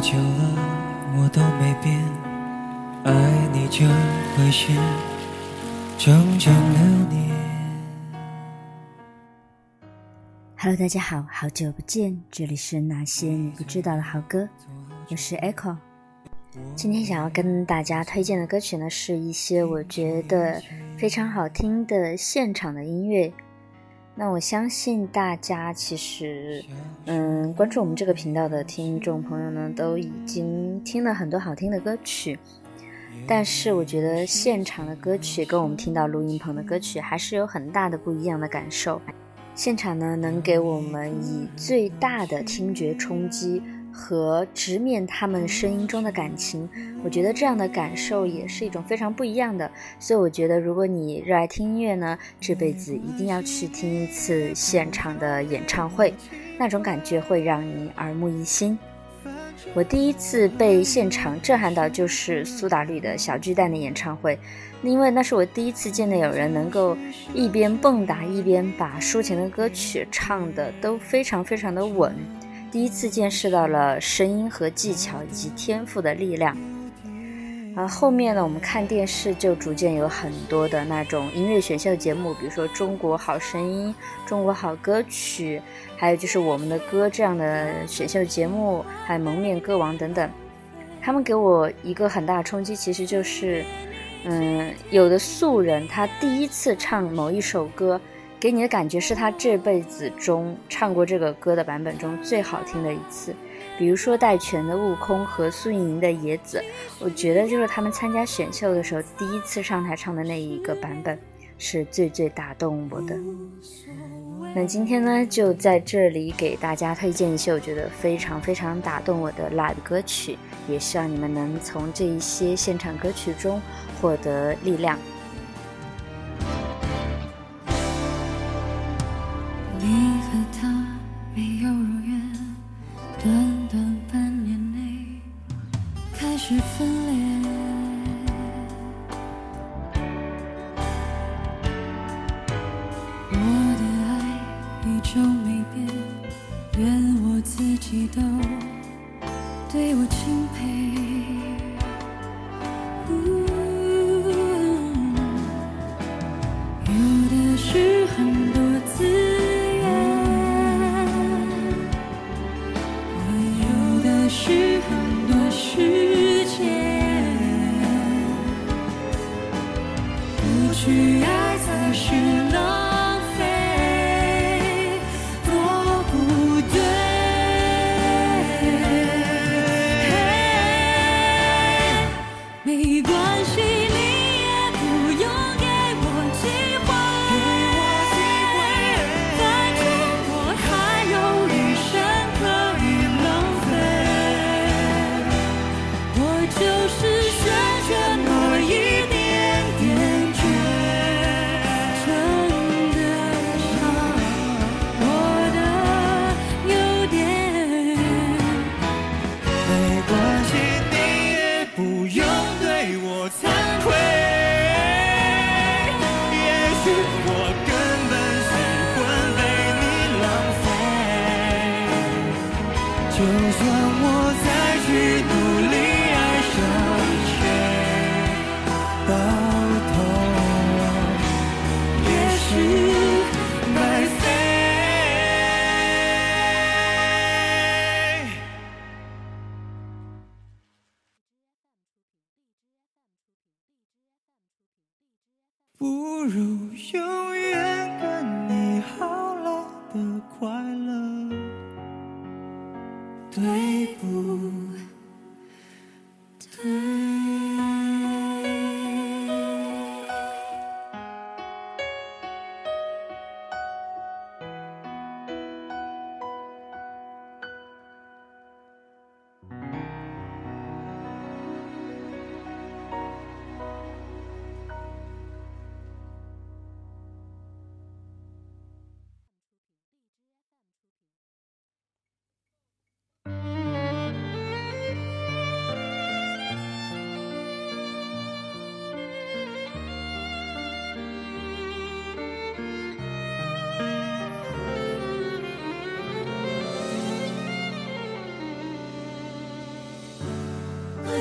久了，我都没变，爱你就会是整整六年。Hello，大家好，好久不见，这里是那些你不知道的好歌，我是 Echo。今天想要跟大家推荐的歌曲呢，是一些我觉得非常好听的现场的音乐。那我相信大家其实，嗯，关注我们这个频道的听众朋友呢，都已经听了很多好听的歌曲。但是我觉得现场的歌曲跟我们听到录音棚的歌曲还是有很大的不一样的感受。现场呢，能给我们以最大的听觉冲击。和直面他们声音中的感情，我觉得这样的感受也是一种非常不一样的。所以我觉得，如果你热爱听音乐呢，这辈子一定要去听一次现场的演唱会，那种感觉会让你耳目一新。我第一次被现场震撼到，就是苏打绿的小巨蛋的演唱会，因为那是我第一次见到有人能够一边蹦跶一边把抒情的歌曲唱的都非常非常的稳。第一次见识到了声音和技巧以及天赋的力量，啊，后面呢，我们看电视就逐渐有很多的那种音乐选秀节目，比如说《中国好声音》《中国好歌曲》，还有就是《我们的歌》这样的选秀节目，还有《蒙面歌王》等等，他们给我一个很大的冲击，其实就是，嗯，有的素人他第一次唱某一首歌。给你的感觉是他这辈子中唱过这个歌的版本中最好听的一次，比如说戴荃的《悟空》和苏运莹的《野子》，我觉得就是他们参加选秀的时候第一次上台唱的那一个版本是最最打动我的。那今天呢，就在这里给大家推荐一些我觉得非常非常打动我的 live 歌曲，也希望你们能从这一些现场歌曲中获得力量。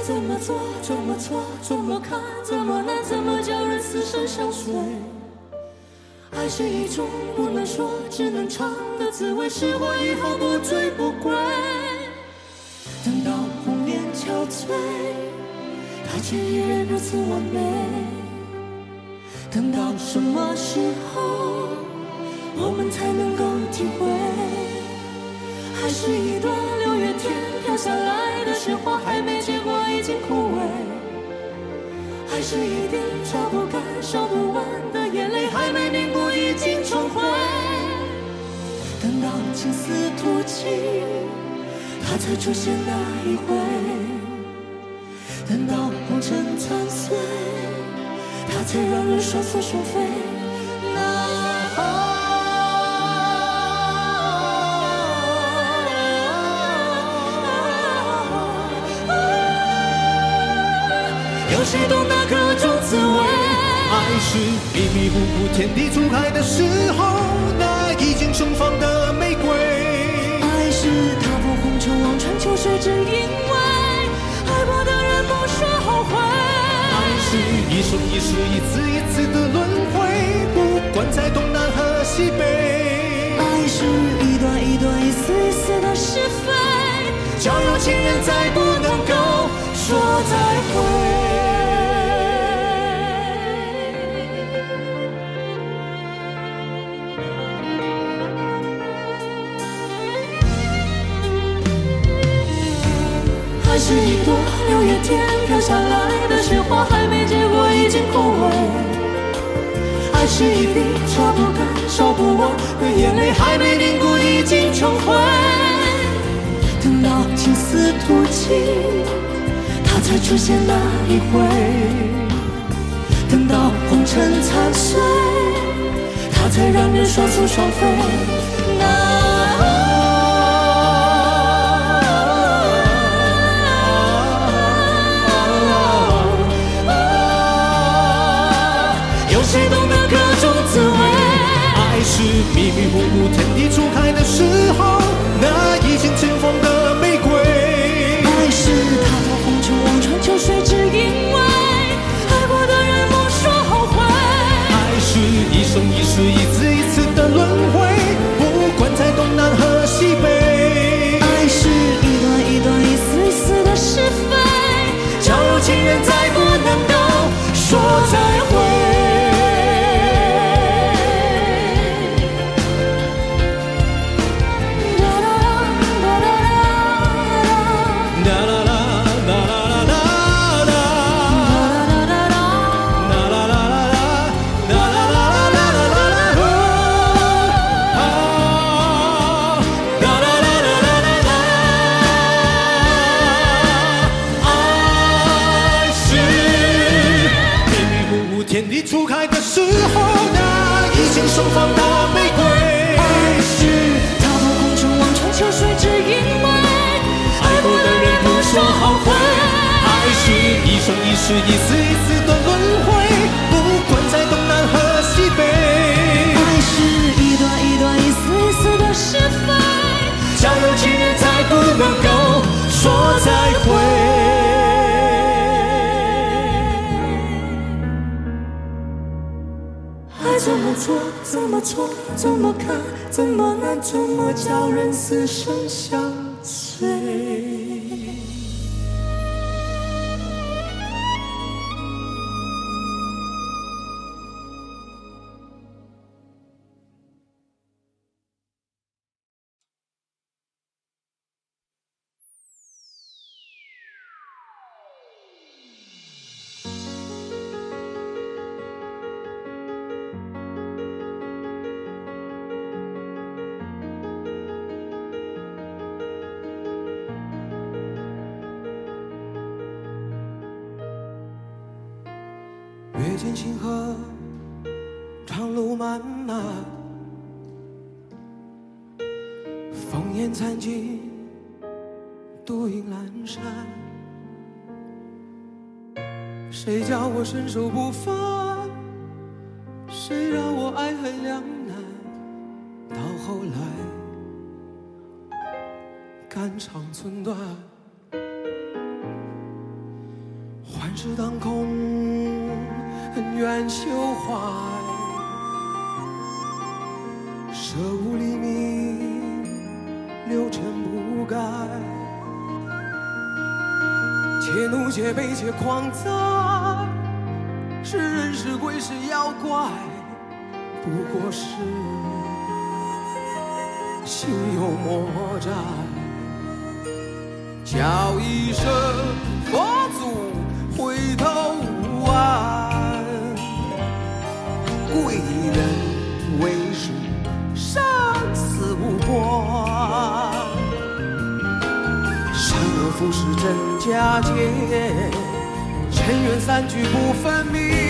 怎么做？怎么错？怎么看？怎么难？怎么叫人死生相随？爱是一种不能说，只能尝的滋味，试过以后不醉不归。等到红颜憔悴，他却依然如此完美。等到什么时候，我们才能够体会？爱是一段六月天飘下来的雪花，还没结果已经枯萎。还是一滴擦不干、烧不完的眼泪，还没凝固已经成灰。等到青丝吐尽，它才出现那一回。等到红尘残碎，它才让人双宿双飞。是迷迷糊糊天地初开的时候，那已经盛放的玫瑰。爱是踏破红尘望穿秋水，只因为爱过的人不说后悔。爱是一生一世一次一次的轮回，不管在东南和西北。爱是一段一段一丝一丝的是非，交有情人再不能够说再会。是一朵六月天飘下来的雪花，还没结果已经枯萎。爱是一滴擦不干、烧不完的眼泪，还没凝固已经成灰。等到青丝吐尽，它才出现那一回。等到红尘残碎，它才让人双宿双飞。有迷迷糊糊天地初开的时候，那已经尘封的玫瑰。爱是踏破红尘望穿秋水，天星河，长路漫漫，烽烟残尽，独影阑珊。谁叫我身手不凡？谁让我爱恨两难？到后来，肝肠寸断。怒且悲且狂哉，是人是鬼是妖怪，不过是心有魔债。叫一声佛祖，回头无岸，贵人为师，生死无关，善恶浮世真。佳节尘缘散聚不分明。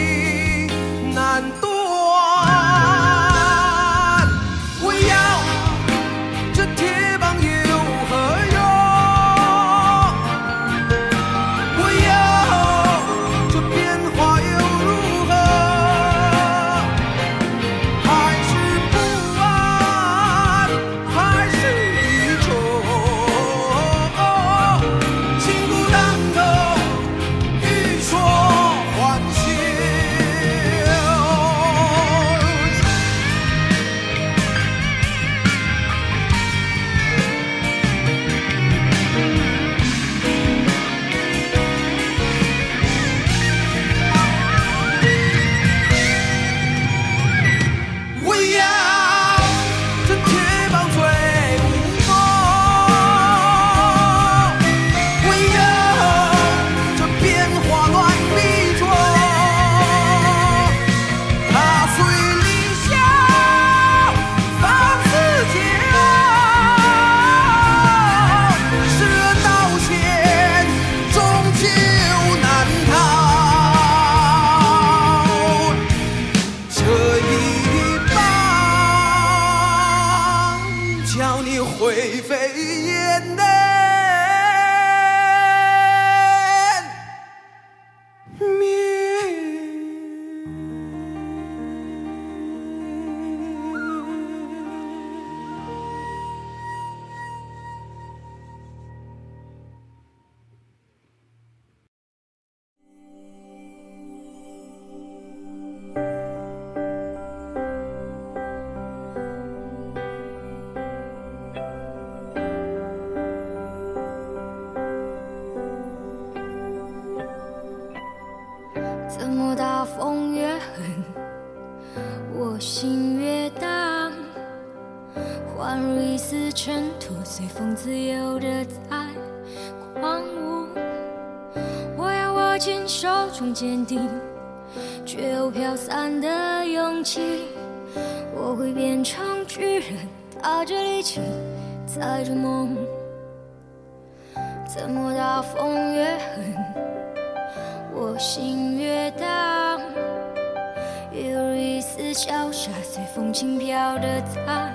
风轻飘的在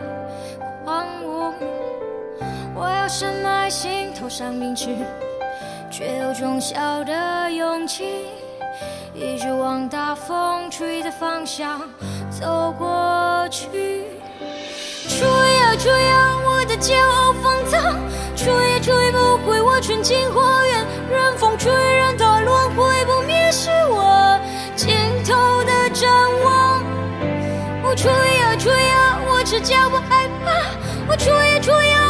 狂舞。我要深埋心头上病去，却有种小的勇气，一直往大风吹的方向走过去。吹呀吹呀，我的骄傲放纵，吹也吹不回我纯净花园，任风吹。只叫我害怕，我出也出也。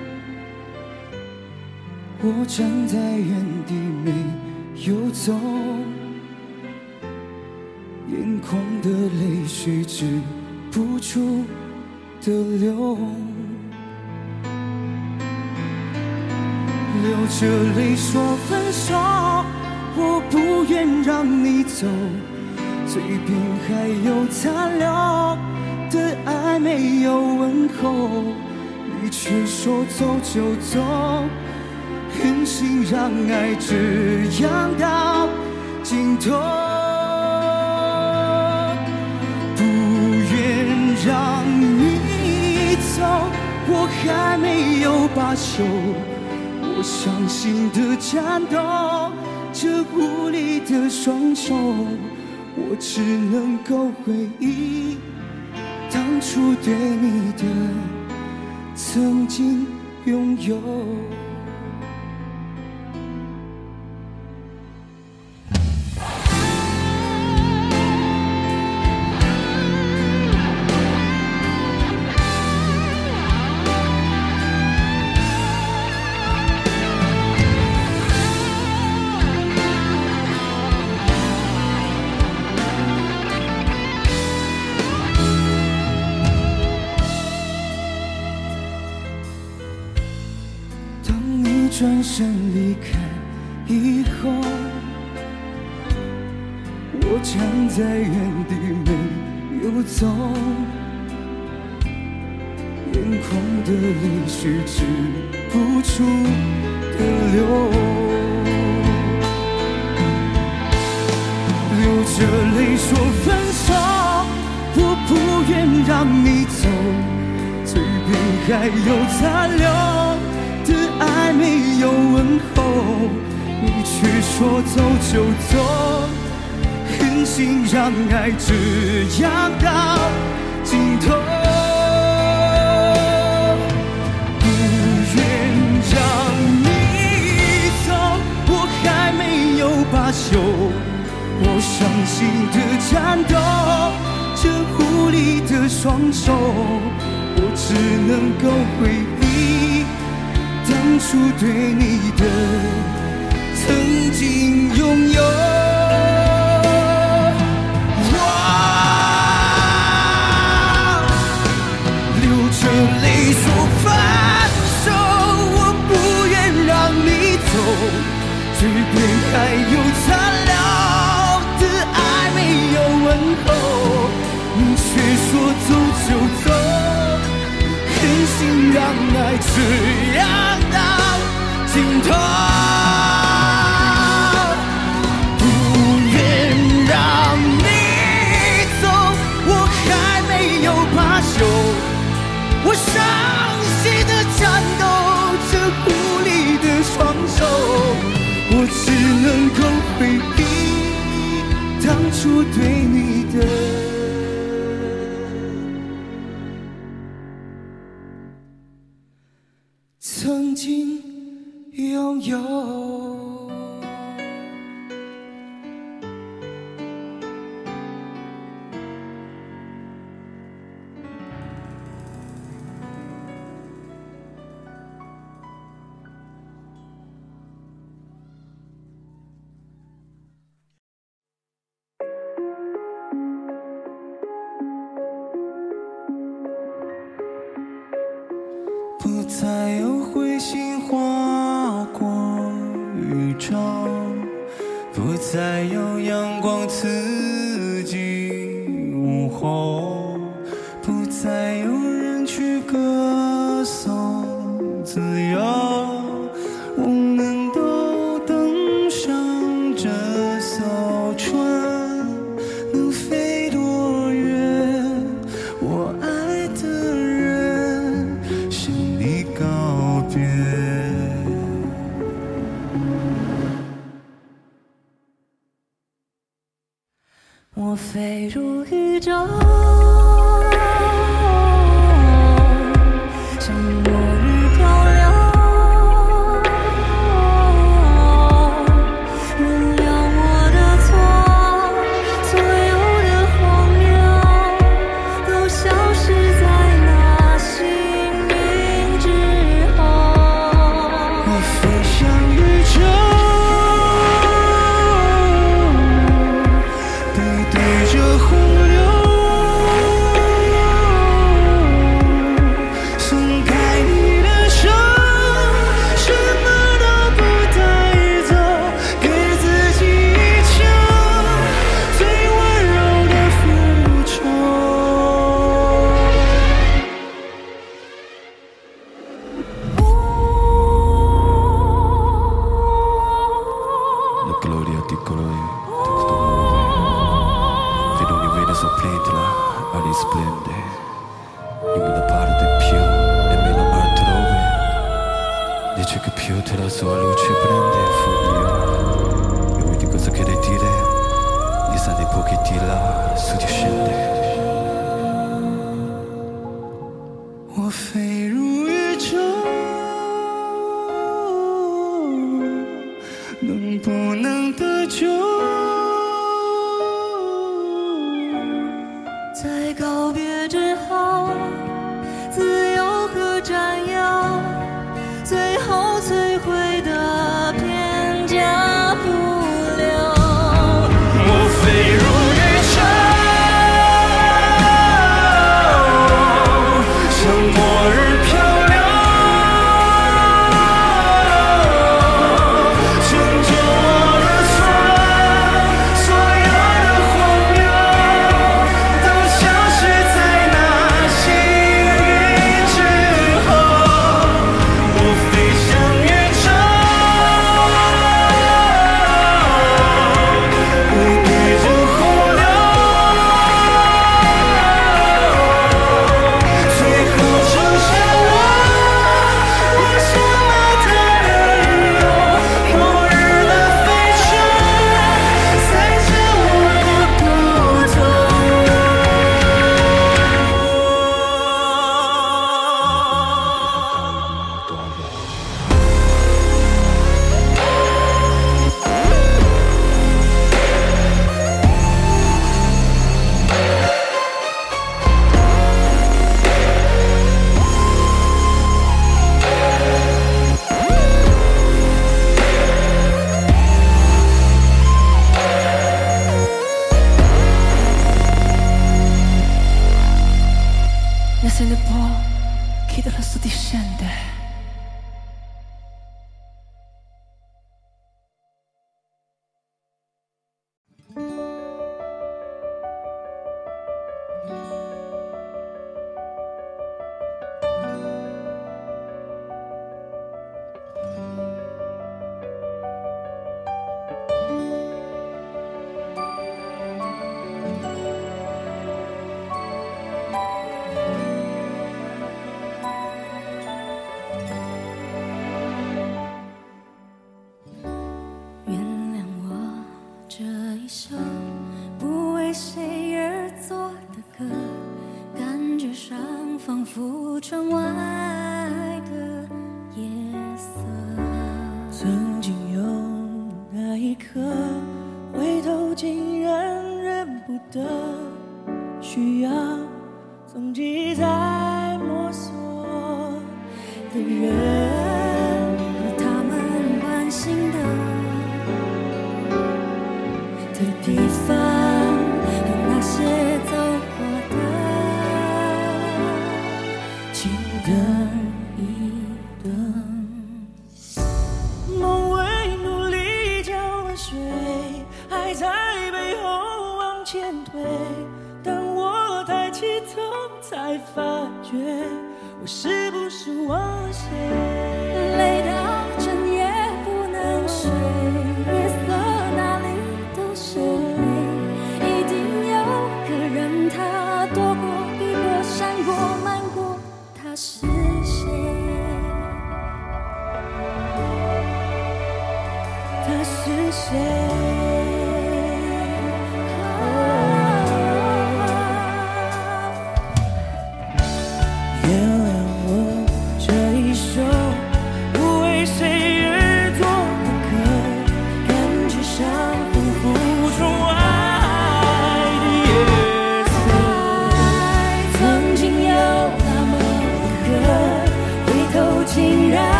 我站在原地没有走，眼眶的泪水止不住的流，流着泪说分手，我不愿让你走，嘴边还有残留的爱没有问候，你却说走就走。狠心让爱这样到尽头，不愿让你走，我还没有罢休。我伤心的颤抖，这无力的双手，我只能够回忆当初对你的曾经拥有。爱这样到尽头。不愿让你走，我还没有罢休，我伤心的颤抖，这无力的双手，我只能够回忆。当初对你的是。红。occhiute la sua luce prende fuori E ogni cosa che le dire, gli sale pochi di là, su discende.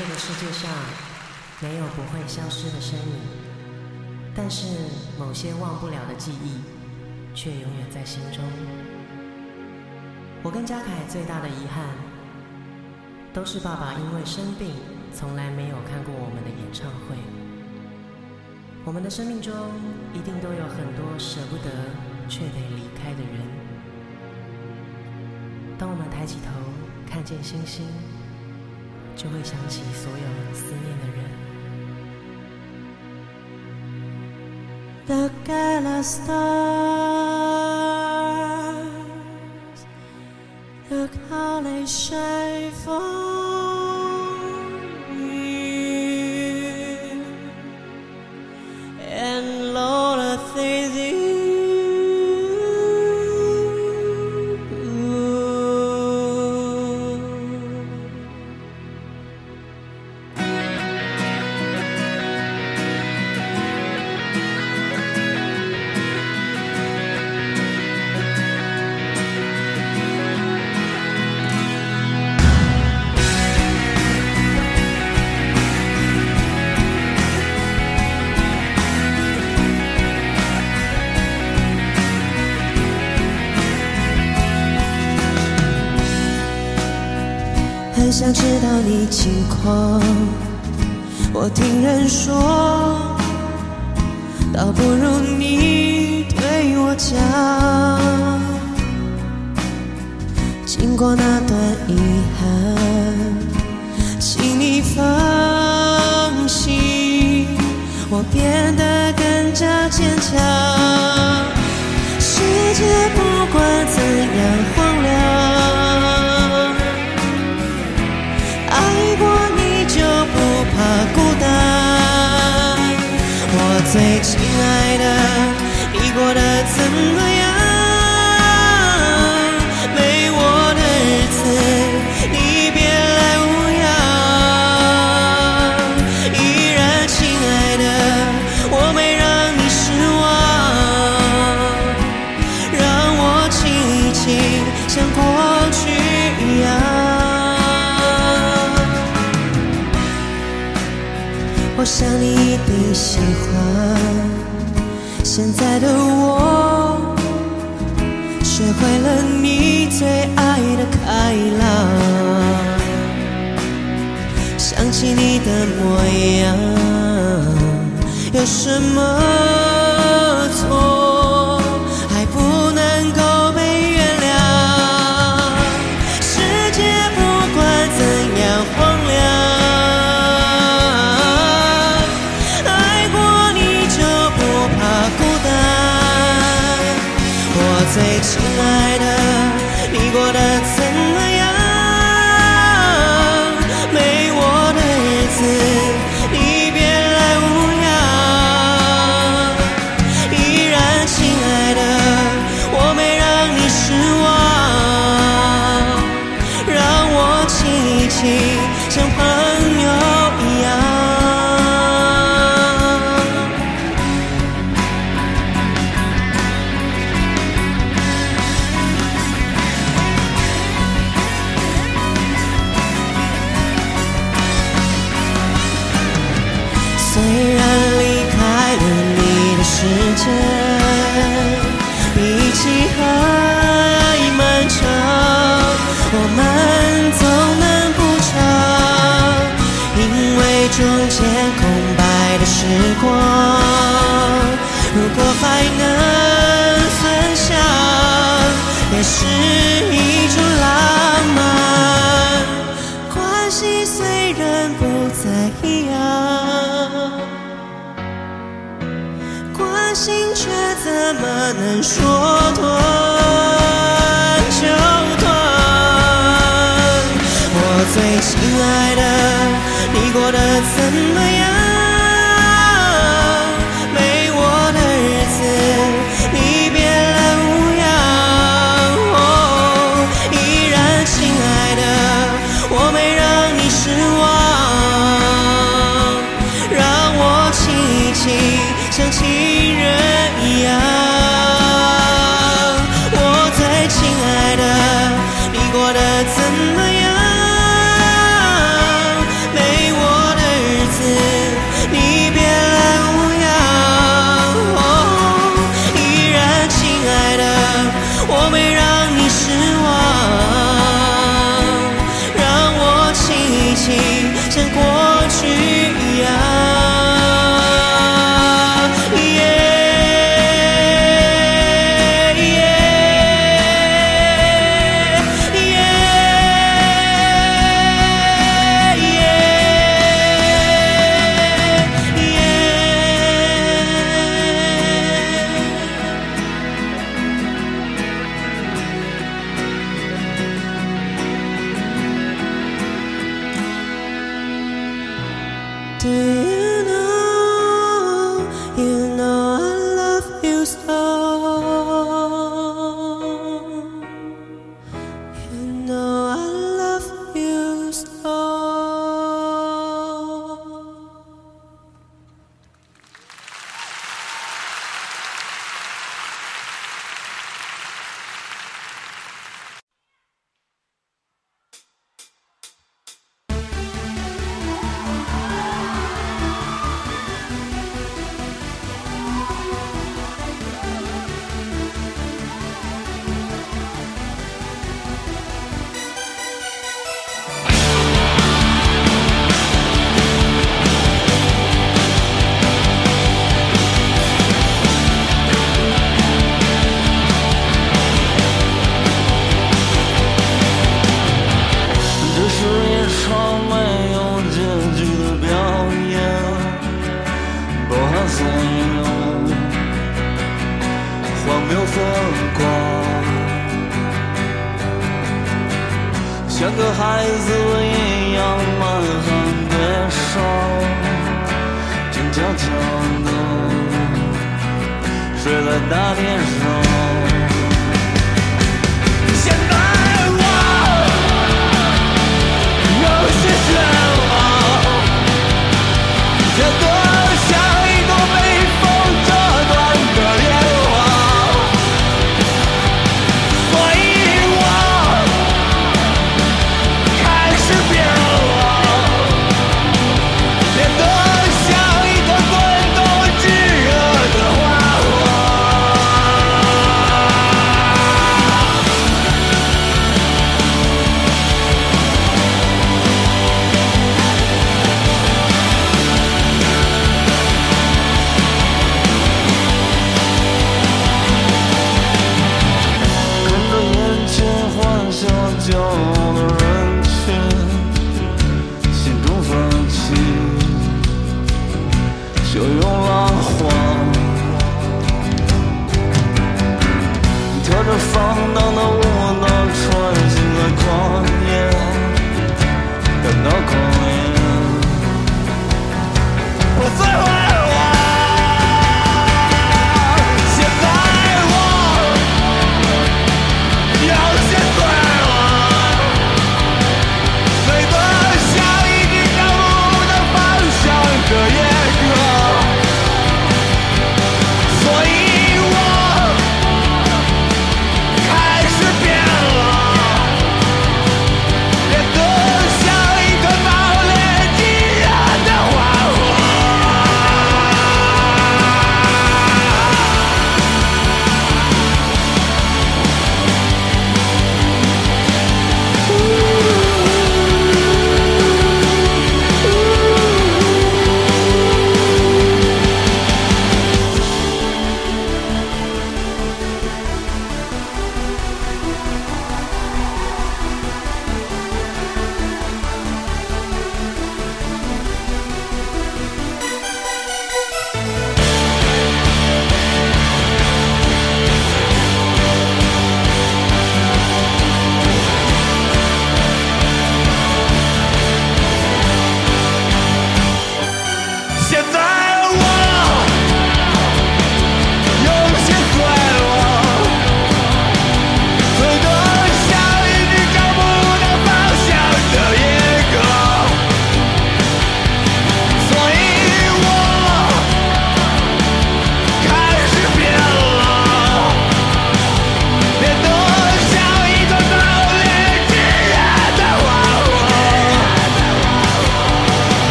这个世界上，没有不会消失的身影，但是某些忘不了的记忆，却永远在心中。我跟嘉凯最大的遗憾，都是爸爸因为生病，从来没有看过我们的演唱会。我们的生命中一定都有很多舍不得却得离开的人。当我们抬起头看见星星，就会想起所有思念的人。Look at the stars. Look how they shine for 想知道你近况我听人说倒不如你对我讲经过那段遗憾请你放心我变得更加坚强。世界不管怎样荒凉孤单，我最亲爱的，你过得怎么？我想你一定喜欢现在的我学会了你最爱的开朗。想起你的模样有什么错？最亲爱的你过得怎么样？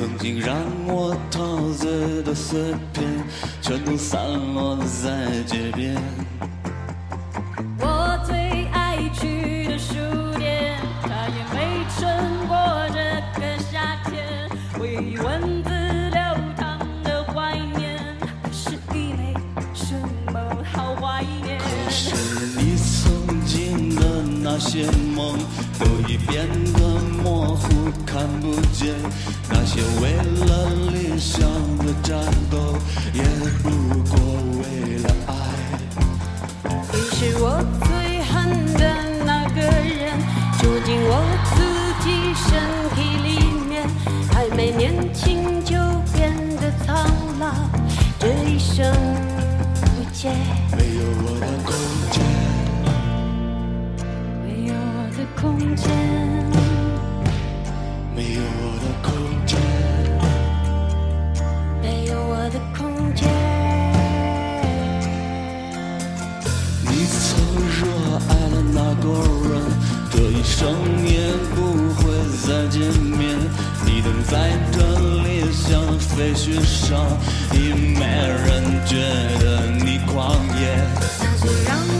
曾经让我陶醉的碎片，全都散落在街边。我最爱去的书店，它也没撑过这个夏天。回忆文字流淌的怀念，是一枚什么好怀念？是你曾经的那些梦，都已变得模糊，看不见。那些为了理想的战斗，也不过为了爱。你是我最恨的那个人，住进我自己身体里面，还没年轻就变得苍老，这一生不见。没有我的空间，没有我的空间，这一生也不会再见面。你等在这里像飞雪上也没人觉得你狂野。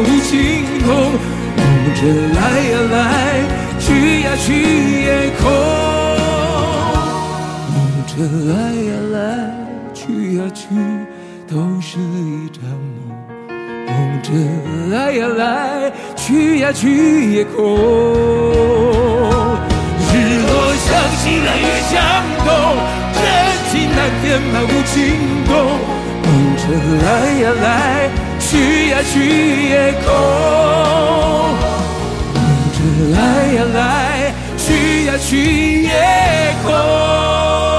无情洞。红尘来呀来，去呀去也空。红尘来呀来，去呀去，都是一场梦。红尘来呀来，去呀去也空。日落向西来越相同，真情难填满无情洞。红尘来呀来，去呀去也空。红尘来呀来，去呀去也空。